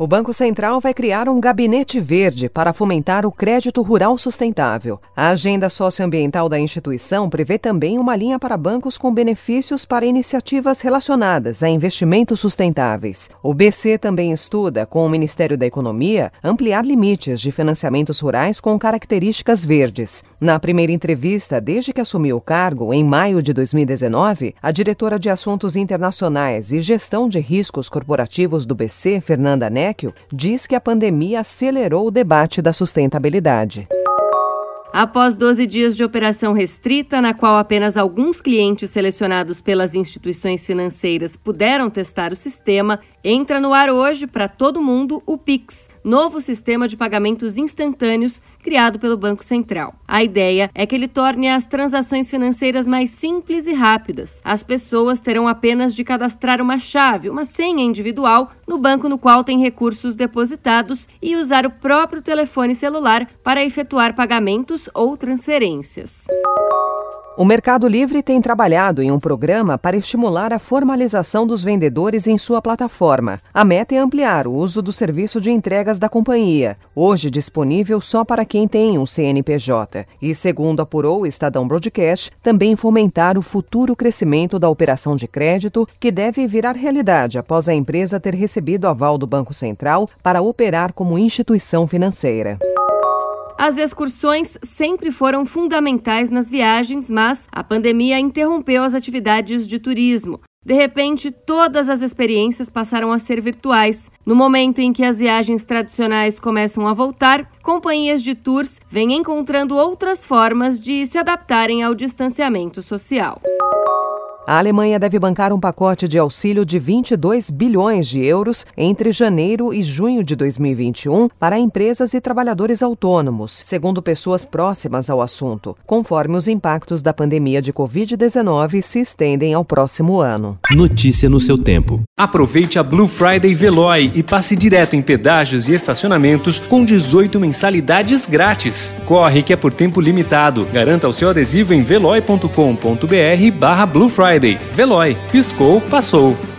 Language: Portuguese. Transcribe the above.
O Banco Central vai criar um gabinete verde para fomentar o crédito rural sustentável. A agenda socioambiental da instituição prevê também uma linha para bancos com benefícios para iniciativas relacionadas a investimentos sustentáveis. O BC também estuda, com o Ministério da Economia, ampliar limites de financiamentos rurais com características verdes. Na primeira entrevista, desde que assumiu o cargo, em maio de 2019, a diretora de Assuntos Internacionais e Gestão de Riscos Corporativos do BC, Fernanda Diz que a pandemia acelerou o debate da sustentabilidade. Após 12 dias de operação restrita, na qual apenas alguns clientes selecionados pelas instituições financeiras puderam testar o sistema, entra no ar hoje para todo mundo o Pix, novo sistema de pagamentos instantâneos criado pelo Banco Central. A ideia é que ele torne as transações financeiras mais simples e rápidas. As pessoas terão apenas de cadastrar uma chave, uma senha individual, no banco no qual tem recursos depositados e usar o próprio telefone celular para efetuar pagamentos ou transferências. O Mercado Livre tem trabalhado em um programa para estimular a formalização dos vendedores em sua plataforma. A meta é ampliar o uso do serviço de entregas da companhia, hoje disponível só para quem tem um CNPJ. E, segundo apurou o Estadão Broadcast, também fomentar o futuro crescimento da operação de crédito, que deve virar realidade após a empresa ter recebido aval do Banco Central para operar como instituição financeira. As excursões sempre foram fundamentais nas viagens, mas a pandemia interrompeu as atividades de turismo. De repente, todas as experiências passaram a ser virtuais. No momento em que as viagens tradicionais começam a voltar, companhias de tours vêm encontrando outras formas de se adaptarem ao distanciamento social. A Alemanha deve bancar um pacote de auxílio de 22 bilhões de euros entre janeiro e junho de 2021 para empresas e trabalhadores autônomos, segundo pessoas próximas ao assunto, conforme os impactos da pandemia de Covid-19 se estendem ao próximo ano. Notícia no seu tempo. Aproveite a Blue Friday Veloy e passe direto em pedágios e estacionamentos com 18 mensalidades grátis. Corre que é por tempo limitado. Garanta o seu adesivo em veloy.com.br barra Blue Friday. Veloy. Piscou, passou.